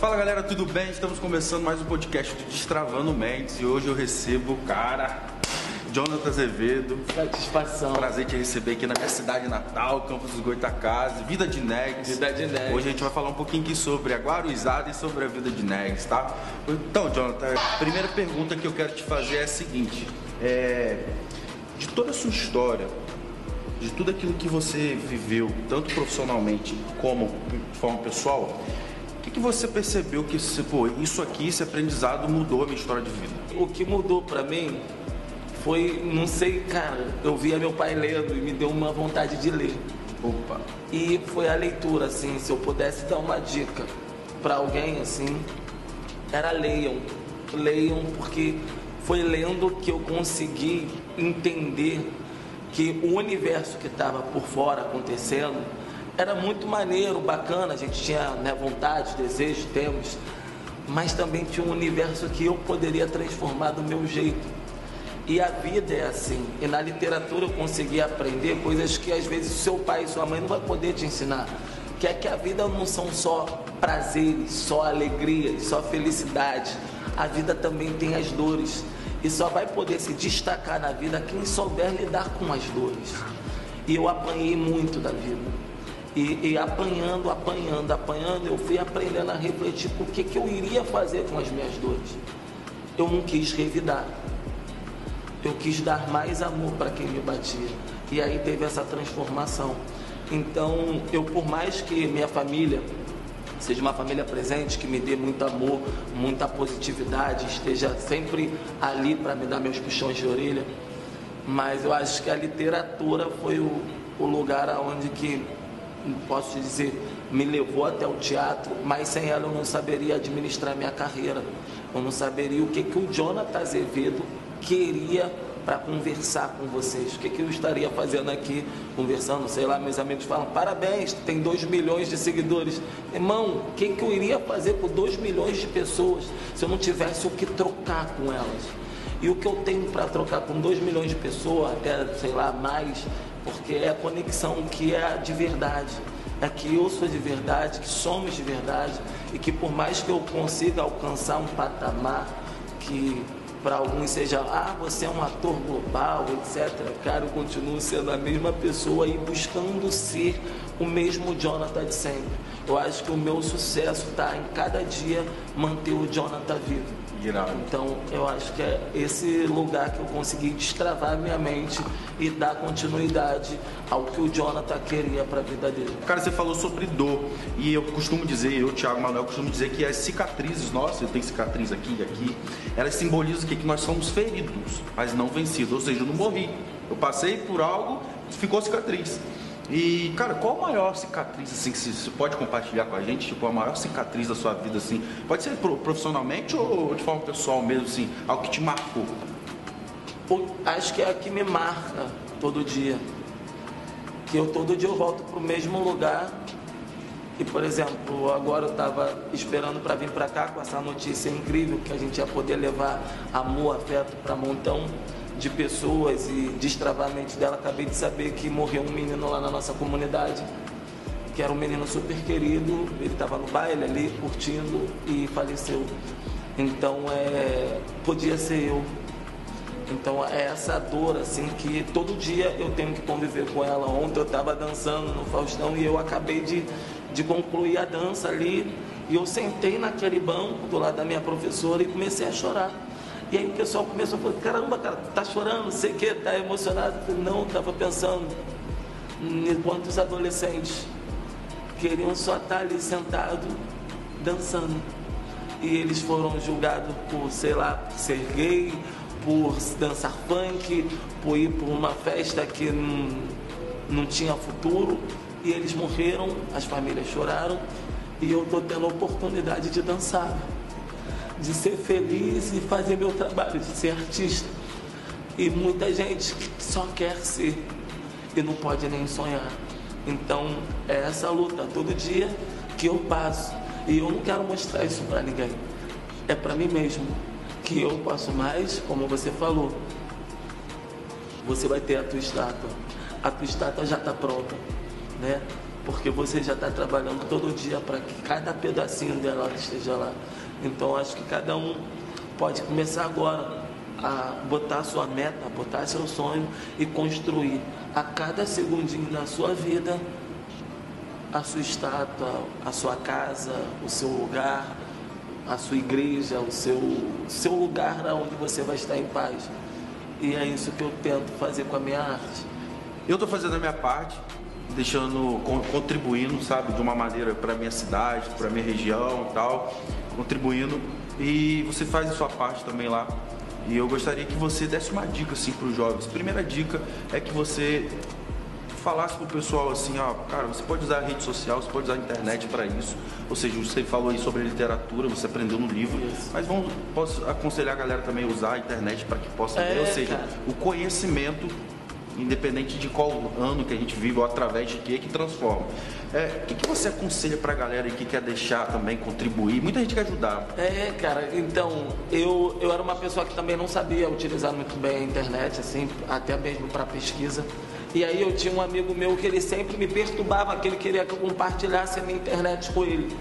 Fala galera, tudo bem? Estamos começando mais um podcast do Destravando Mentes e hoje eu recebo o cara, Jonathan Azevedo. Satisfação. Prazer te receber aqui na minha cidade natal, Campos dos Goitacazes, Vida de Negs. Vida de Negs. Hoje a gente vai falar um pouquinho aqui sobre a Guaruzada e sobre a vida de Negs, tá? Então, Jonathan, a primeira pergunta que eu quero te fazer é a seguinte: é, de toda a sua história, de tudo aquilo que você viveu, tanto profissionalmente como de forma pessoal, o que, que você percebeu que pô, isso aqui, esse aprendizado mudou a minha história de vida? O que mudou pra mim foi, não sei, cara, eu via meu pai lendo e me deu uma vontade de ler. Opa. E foi a leitura, assim, se eu pudesse dar uma dica pra alguém, assim, era leiam. Leiam, porque foi lendo que eu consegui entender que o universo que estava por fora acontecendo era muito maneiro, bacana, a gente tinha né, vontade, desejo, temos, mas também tinha um universo que eu poderia transformar do meu jeito. E a vida é assim. E na literatura eu consegui aprender coisas que às vezes seu pai e sua mãe não vai poder te ensinar. Que é que a vida não são só prazeres, só alegrias, só felicidade. A vida também tem as dores. E só vai poder se destacar na vida quem souber lidar com as dores. E eu apanhei muito da vida. E, e, apanhando, apanhando, apanhando, eu fui aprendendo a refletir o que, que eu iria fazer com as minhas dores. Eu não quis revidar. Eu quis dar mais amor para quem me batia. E aí teve essa transformação. Então, eu por mais que minha família seja uma família presente, que me dê muito amor, muita positividade, esteja sempre ali para me dar meus puxões de orelha. Mas eu acho que a literatura foi o, o lugar aonde que, posso dizer, me levou até o teatro, mas sem ela eu não saberia administrar minha carreira. Eu não saberia o que, que o Jonathan Azevedo queria para conversar com vocês. O que, que eu estaria fazendo aqui, conversando? Sei lá, meus amigos falam: parabéns, tem 2 milhões de seguidores. Irmão, o que, que eu iria fazer com 2 milhões de pessoas se eu não tivesse o que trocar com elas? E o que eu tenho para trocar com 2 milhões de pessoas, até sei lá, mais, porque é a conexão que é de verdade. É que eu sou de verdade, que somos de verdade, e que por mais que eu consiga alcançar um patamar que para alguns seja, ah, você é um ator global, etc. Cara, eu continuo sendo a mesma pessoa e buscando ser o mesmo Jonathan de sempre. Eu acho que o meu sucesso está em cada dia manter o Jonathan vivo. Então, eu acho que é esse lugar que eu consegui destravar minha mente e dar continuidade ao que o Jonathan queria para a vida dele. Cara, você falou sobre dor e eu costumo dizer, eu, Thiago Manuel, costumo dizer que as cicatrizes nossas, eu tenho cicatriz aqui e aqui, elas simbolizam que, que nós somos feridos, mas não vencidos, ou seja, eu não morri. Eu passei por algo, ficou cicatriz. E, cara, qual a maior cicatriz, assim, que você pode compartilhar com a gente? Tipo, a maior cicatriz da sua vida, assim? Pode ser profissionalmente ou de forma pessoal mesmo, assim? Algo que te marcou? Acho que é a que me marca todo dia. Que eu todo dia eu volto pro mesmo lugar. E, por exemplo, agora eu estava esperando para vir para cá com essa notícia incrível que a gente ia poder levar amor, afeto para montão de pessoas e destravamento dela, acabei de saber que morreu um menino lá na nossa comunidade, que era um menino super querido, ele estava no baile ali, curtindo e faleceu. Então, é, podia ser eu. Então, é essa dor, assim, que todo dia eu tenho que conviver com ela. Ontem eu estava dançando no Faustão e eu acabei de, de concluir a dança ali. E eu sentei naquele banco do lado da minha professora e comecei a chorar. E aí o pessoal começou a falar, caramba, cara, tá chorando, sei que, tá emocionado. Não, estava pensando em quantos adolescentes queriam só estar ali sentado, dançando. E eles foram julgados por, sei lá, ser gay, por dançar funk, por ir por uma festa que não, não tinha futuro. E eles morreram, as famílias choraram, e eu estou tendo a oportunidade de dançar de ser feliz e fazer meu trabalho, de ser artista. E muita gente só quer ser e não pode nem sonhar. Então é essa luta todo dia que eu passo. E eu não quero mostrar isso para ninguém. É para mim mesmo. Que eu posso mais, como você falou. Você vai ter a tua estátua. A tua estátua já está pronta. né? Porque você já está trabalhando todo dia para que cada pedacinho dela esteja lá. Então acho que cada um pode começar agora a botar sua meta, a botar seu sonho e construir a cada segundinho da sua vida a sua estátua, a sua casa, o seu lugar, a sua igreja, o seu, seu lugar onde você vai estar em paz. E é isso que eu tento fazer com a minha arte. Eu estou fazendo a minha parte, deixando, contribuindo, sabe, de uma maneira para minha cidade, para minha região, e tal, contribuindo. E você faz a sua parte também lá. E eu gostaria que você desse uma dica assim para os jovens. Primeira dica é que você falasse pro pessoal assim, ó, cara, você pode usar a rede social, você pode usar a internet para isso. Ou seja, você falou aí sobre literatura, você aprendeu no livro, isso. mas vamos, posso aconselhar a galera também a usar a internet para que possa é, ler, ou seja, cara. o conhecimento independente de qual ano que a gente vive ou através de que que transforma. É, o que, que você aconselha para a galera que quer deixar também, contribuir? Muita gente quer ajudar. É, cara, então, eu, eu era uma pessoa que também não sabia utilizar muito bem a internet, assim, até mesmo para pesquisa. E aí eu tinha um amigo meu que ele sempre me perturbava, que ele queria que eu compartilhasse a minha internet com ele.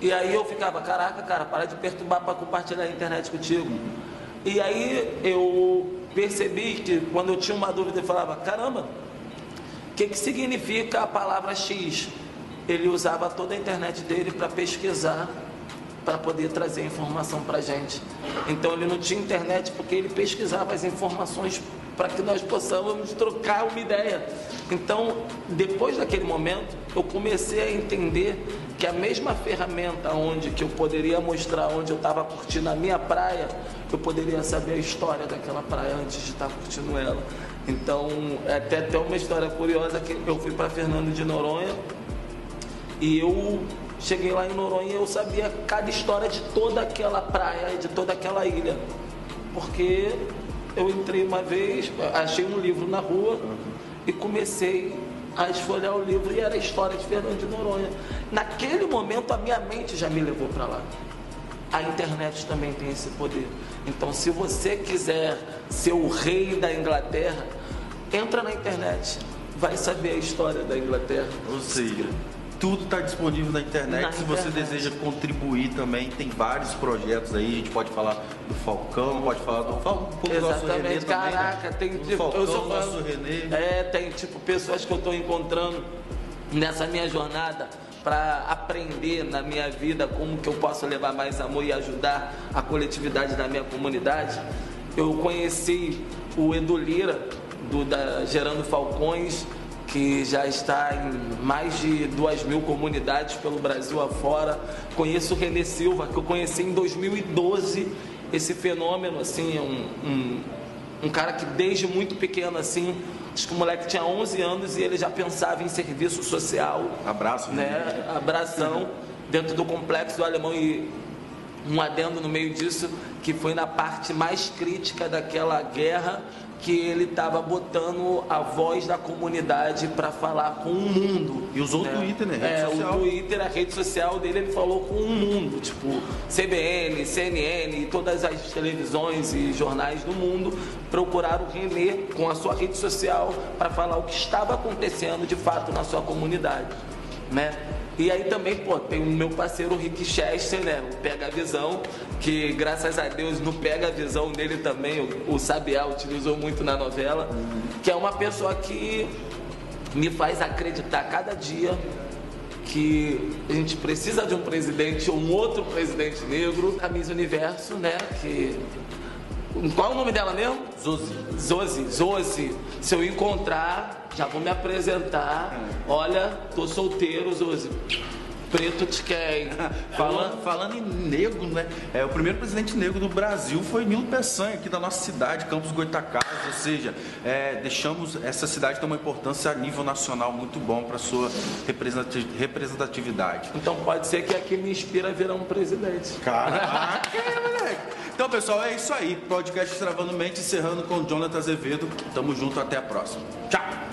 E aí eu ficava, caraca, cara, para de perturbar para compartilhar a internet contigo. E aí eu percebi que quando eu tinha uma dúvida, eu falava, caramba, o que, que significa a palavra X? Ele usava toda a internet dele para pesquisar, para poder trazer informação para gente. Então ele não tinha internet porque ele pesquisava as informações para que nós possamos trocar uma ideia. Então, depois daquele momento, eu comecei a entender que a mesma ferramenta onde que eu poderia mostrar onde eu estava curtindo a minha praia, eu poderia saber a história daquela praia antes de estar curtindo ela. Então, é até até uma história curiosa que eu fui para Fernando de Noronha e eu cheguei lá em Noronha e eu sabia cada história de toda aquela praia, de toda aquela ilha. Porque eu entrei uma vez, achei um livro na rua e comecei a esfolhar o livro e era a história de Fernando de Noronha. Naquele momento a minha mente já me levou para lá. A internet também tem esse poder. Então, se você quiser ser o rei da Inglaterra, entra na internet, vai saber a história da Inglaterra. Ou seja, tudo está disponível na internet. Na Se internet. você deseja contribuir também, tem vários projetos aí. A gente pode falar do Falcão, pode falar do Falcão, nosso Renê Caraca, também, né? tem tipo, Falcão, eu sou nosso Renê. É, tem tipo pessoas que eu estou encontrando nessa minha jornada para aprender na minha vida como que eu posso levar mais amor e ajudar a coletividade da minha comunidade. Eu conheci o Edu Lira, do, da Gerando Falcões, que já está em mais de duas mil comunidades pelo Brasil afora. Conheço o Renê Silva, que eu conheci em 2012. Esse fenômeno, assim, é um, um, um cara que desde muito pequeno, assim, acho que o moleque tinha 11 anos e ele já pensava em serviço social. Abraço, né? né? Abração dentro do complexo do alemão e um adendo no meio disso, que foi na parte mais crítica daquela guerra, que ele estava botando a voz da comunidade para falar com o mundo. E usou né? o Twitter, né? Rede é, social. o Twitter, a rede social dele, ele falou com o mundo, tipo CBN, CNN todas as televisões e jornais do mundo procuraram René com a sua rede social para falar o que estava acontecendo de fato na sua comunidade, né? E aí também, pô, tem o meu parceiro Rick Chester, né? O Pega a Visão, que graças a Deus no Pega a Visão dele também, o, o Sabiá utilizou muito na novela, que é uma pessoa que me faz acreditar cada dia que a gente precisa de um presidente um outro presidente negro, a Miss Universo, né? Que qual é o nome dela mesmo? Zozi. Zozi, Zozi. Se eu encontrar, já vou me apresentar. Olha, tô solteiro, Zozi. Preto te quer. falando, falando em negro, né? É, o primeiro presidente negro do Brasil foi Nilo Peçanha, aqui da nossa cidade, Campos Goitacazes. Ou seja, é, deixamos essa cidade ter uma importância a nível nacional muito bom para sua representatividade. Então pode ser que aqui me inspira a virar um presidente. Caraca, pessoal, é isso aí. Podcast Travando Mente, encerrando com o Jonathan Azevedo. Tamo junto, até a próxima. Tchau!